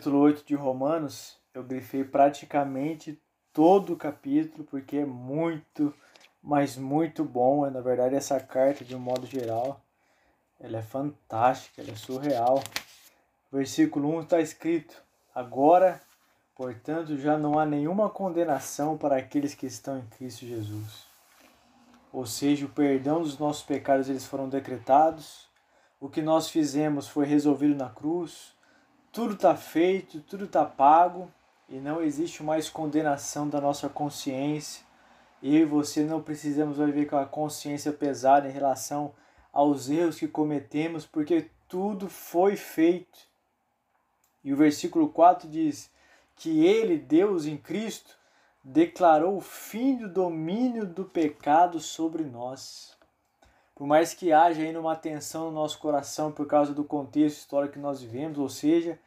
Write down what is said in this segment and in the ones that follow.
capítulo 8 de Romanos, eu grifei praticamente todo o capítulo, porque é muito, mas muito bom. É, na verdade, essa carta, de um modo geral, ela é fantástica, ela é surreal. Versículo 1 está escrito: Agora, portanto, já não há nenhuma condenação para aqueles que estão em Cristo Jesus. Ou seja, o perdão dos nossos pecados eles foram decretados, o que nós fizemos foi resolvido na cruz, tudo está feito, tudo está pago e não existe mais condenação da nossa consciência. Eu e você não precisamos viver com a consciência pesada em relação aos erros que cometemos, porque tudo foi feito. E o versículo 4 diz que ele, Deus em Cristo, declarou o fim do domínio do pecado sobre nós. Por mais que haja ainda uma tensão no nosso coração por causa do contexto histórico que nós vivemos, ou seja,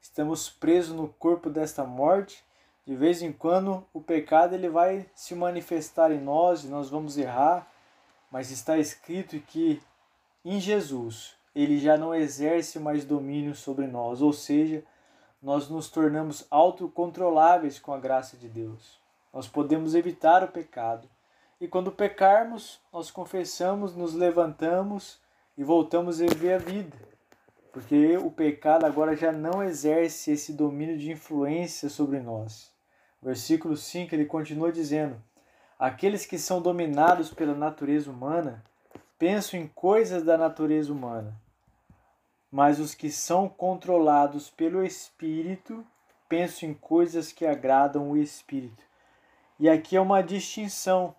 estamos presos no corpo desta morte, de vez em quando o pecado ele vai se manifestar em nós e nós vamos errar, mas está escrito que em Jesus ele já não exerce mais domínio sobre nós, ou seja, nós nos tornamos autocontroláveis com a graça de Deus. Nós podemos evitar o pecado e quando pecarmos, nós confessamos, nos levantamos e voltamos a viver a vida. Porque o pecado agora já não exerce esse domínio de influência sobre nós. Versículo 5 ele continua dizendo: Aqueles que são dominados pela natureza humana pensam em coisas da natureza humana, mas os que são controlados pelo Espírito pensam em coisas que agradam o Espírito. E aqui é uma distinção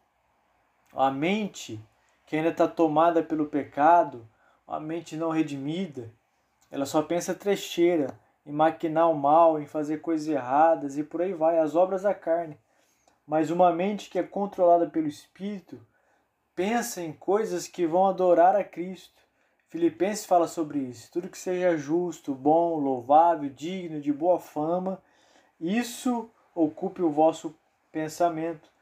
a mente que ainda está tomada pelo pecado, a mente não redimida, ela só pensa trecheira, em maquinar o mal, em fazer coisas erradas e por aí vai, as obras da carne. Mas uma mente que é controlada pelo Espírito pensa em coisas que vão adorar a Cristo. Filipenses fala sobre isso. Tudo que seja justo, bom, louvável, digno, de boa fama, isso ocupe o vosso pensamento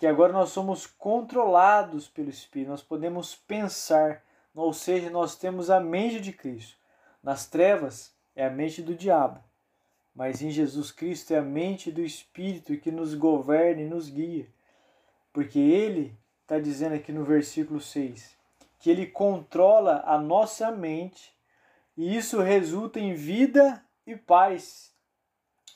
que agora nós somos controlados pelo Espírito, nós podemos pensar, ou seja, nós temos a mente de Cristo. Nas trevas é a mente do diabo, mas em Jesus Cristo é a mente do Espírito que nos governa e nos guia, porque Ele está dizendo aqui no versículo 6 que Ele controla a nossa mente e isso resulta em vida e paz.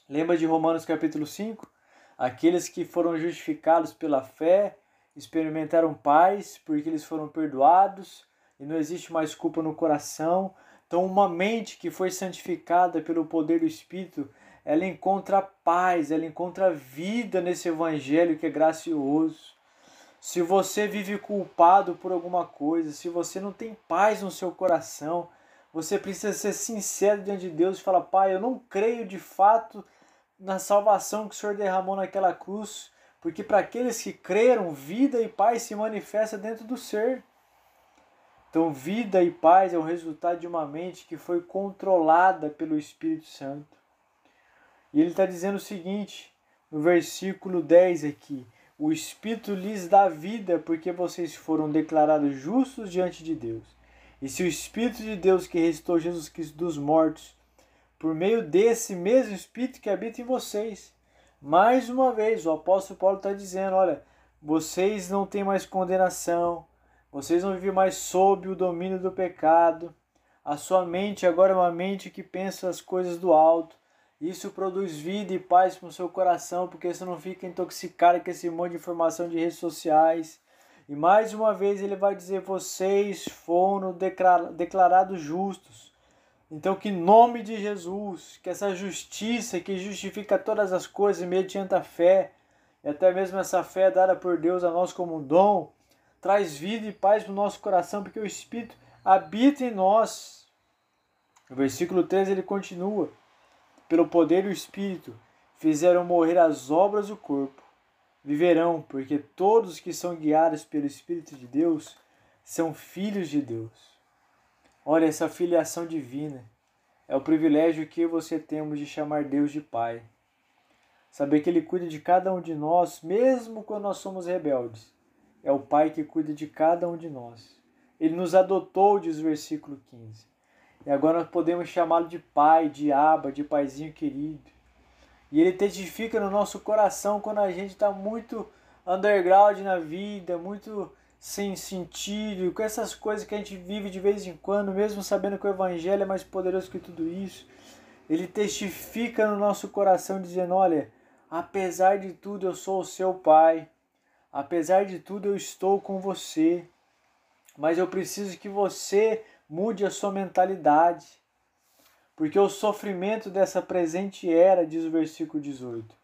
Lembra de Romanos capítulo 5? Aqueles que foram justificados pela fé experimentaram paz porque eles foram perdoados e não existe mais culpa no coração. Então, uma mente que foi santificada pelo poder do Espírito, ela encontra paz, ela encontra vida nesse evangelho que é gracioso. Se você vive culpado por alguma coisa, se você não tem paz no seu coração, você precisa ser sincero diante de Deus e falar: Pai, eu não creio de fato na salvação que o Senhor derramou naquela cruz, porque para aqueles que creram, vida e paz se manifesta dentro do ser. Então, vida e paz é o resultado de uma mente que foi controlada pelo Espírito Santo. E ele está dizendo o seguinte, no versículo 10 aqui: O Espírito lhes dá vida, porque vocês foram declarados justos diante de Deus. E se o Espírito de Deus que ressuscitou Jesus Cristo dos mortos por meio desse mesmo Espírito que habita em vocês. Mais uma vez, o apóstolo Paulo está dizendo: olha, vocês não têm mais condenação, vocês não vivem mais sob o domínio do pecado. A sua mente agora é uma mente que pensa as coisas do alto. Isso produz vida e paz para o seu coração, porque você não fica intoxicado com esse monte de informação de redes sociais. E mais uma vez ele vai dizer: vocês foram declarados justos. Então, que em nome de Jesus, que essa justiça que justifica todas as coisas mediante a fé, e até mesmo essa fé dada por Deus a nós como um dom, traz vida e paz para o nosso coração, porque o Espírito habita em nós. No versículo 13 ele continua: Pelo poder do Espírito fizeram morrer as obras do corpo. Viverão, porque todos que são guiados pelo Espírito de Deus são filhos de Deus. Olha, essa filiação divina é o privilégio que você temos de chamar Deus de Pai. Saber que Ele cuida de cada um de nós, mesmo quando nós somos rebeldes. É o Pai que cuida de cada um de nós. Ele nos adotou, diz o versículo 15. E agora nós podemos chamá-lo de pai, de aba, de paizinho querido. E ele testifica no nosso coração quando a gente está muito underground na vida, muito sem sentido, com essas coisas que a gente vive de vez em quando, mesmo sabendo que o Evangelho é mais poderoso que tudo isso. Ele testifica no nosso coração, dizendo: Olha, apesar de tudo, eu sou o seu pai, apesar de tudo, eu estou com você, mas eu preciso que você mude a sua mentalidade, porque o sofrimento dessa presente era, diz o versículo 18,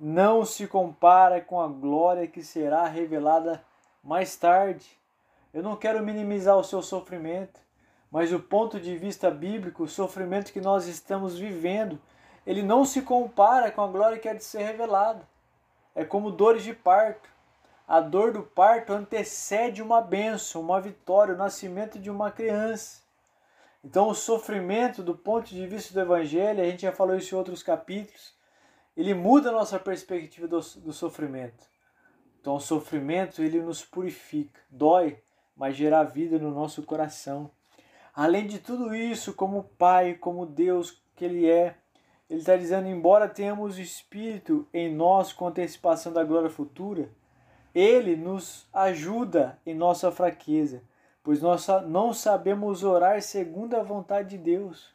não se compara com a glória que será revelada mais tarde. Eu não quero minimizar o seu sofrimento, mas o ponto de vista bíblico, o sofrimento que nós estamos vivendo, ele não se compara com a glória que é de ser revelada. É como dores de parto. A dor do parto antecede uma bênção, uma vitória, o nascimento de uma criança. Então, o sofrimento, do ponto de vista do Evangelho, a gente já falou isso em outros capítulos, ele muda a nossa perspectiva do, do sofrimento. Então, o sofrimento, ele nos purifica, dói, mas gera vida no nosso coração. Além de tudo isso, como Pai, como Deus que Ele é, Ele está dizendo: embora tenhamos o Espírito em nós com antecipação da glória futura, Ele nos ajuda em nossa fraqueza pois nós não sabemos orar segundo a vontade de Deus.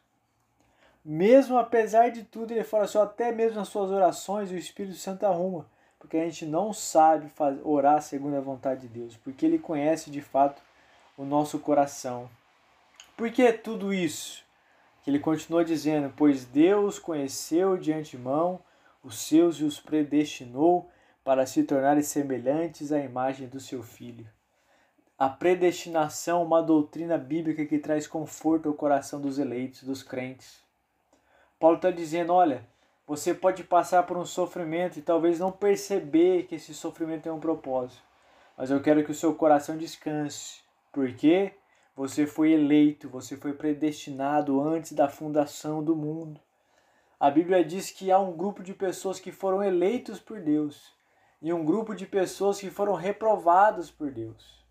Mesmo apesar de tudo, ele fala assim, até mesmo nas suas orações o Espírito Santo arruma, porque a gente não sabe orar segundo a vontade de Deus, porque ele conhece de fato o nosso coração. Por que tudo isso? Que ele continua dizendo, pois Deus conheceu de antemão os seus e os predestinou para se tornarem semelhantes à imagem do seu filho a predestinação, uma doutrina bíblica que traz conforto ao coração dos eleitos, dos crentes. Paulo está dizendo: olha, você pode passar por um sofrimento e talvez não perceber que esse sofrimento tem um propósito, mas eu quero que o seu coração descanse, porque você foi eleito, você foi predestinado antes da fundação do mundo. A Bíblia diz que há um grupo de pessoas que foram eleitos por Deus e um grupo de pessoas que foram reprovadas por Deus.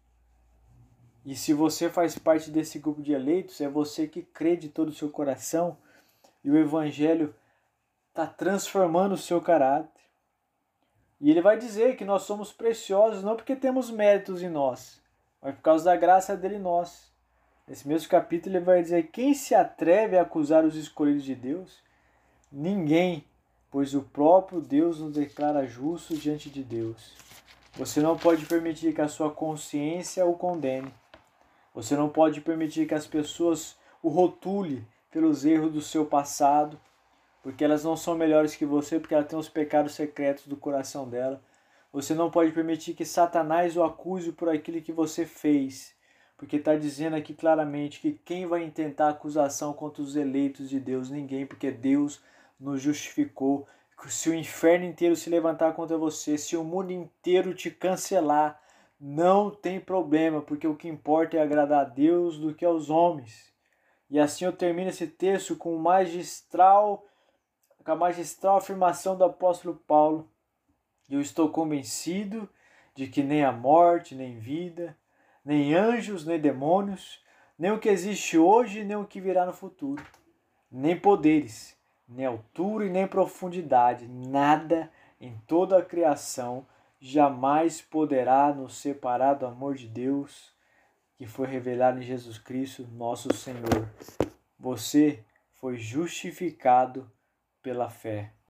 E se você faz parte desse grupo de eleitos, é você que crê de todo o seu coração e o Evangelho está transformando o seu caráter. E ele vai dizer que nós somos preciosos não porque temos méritos em nós, mas por causa da graça dele em nós. Nesse mesmo capítulo ele vai dizer: quem se atreve a acusar os escolhidos de Deus? Ninguém, pois o próprio Deus nos declara justos diante de Deus. Você não pode permitir que a sua consciência o condene. Você não pode permitir que as pessoas o rotule pelos erros do seu passado, porque elas não são melhores que você, porque elas têm os pecados secretos do coração dela. Você não pode permitir que Satanás o acuse por aquilo que você fez, porque está dizendo aqui claramente que quem vai intentar acusação contra os eleitos de Deus? Ninguém, porque Deus nos justificou. Se o inferno inteiro se levantar contra você, se o mundo inteiro te cancelar, não tem problema, porque o que importa é agradar a Deus do que aos homens. E assim eu termino esse texto com magistral, com a magistral afirmação do apóstolo Paulo. Eu estou convencido de que nem a morte, nem vida, nem anjos, nem demônios, nem o que existe hoje, nem o que virá no futuro, nem poderes, nem altura e nem profundidade, nada em toda a criação jamais poderá nos separar do amor de Deus que foi revelado em Jesus Cristo, nosso Senhor. Você foi justificado pela fé.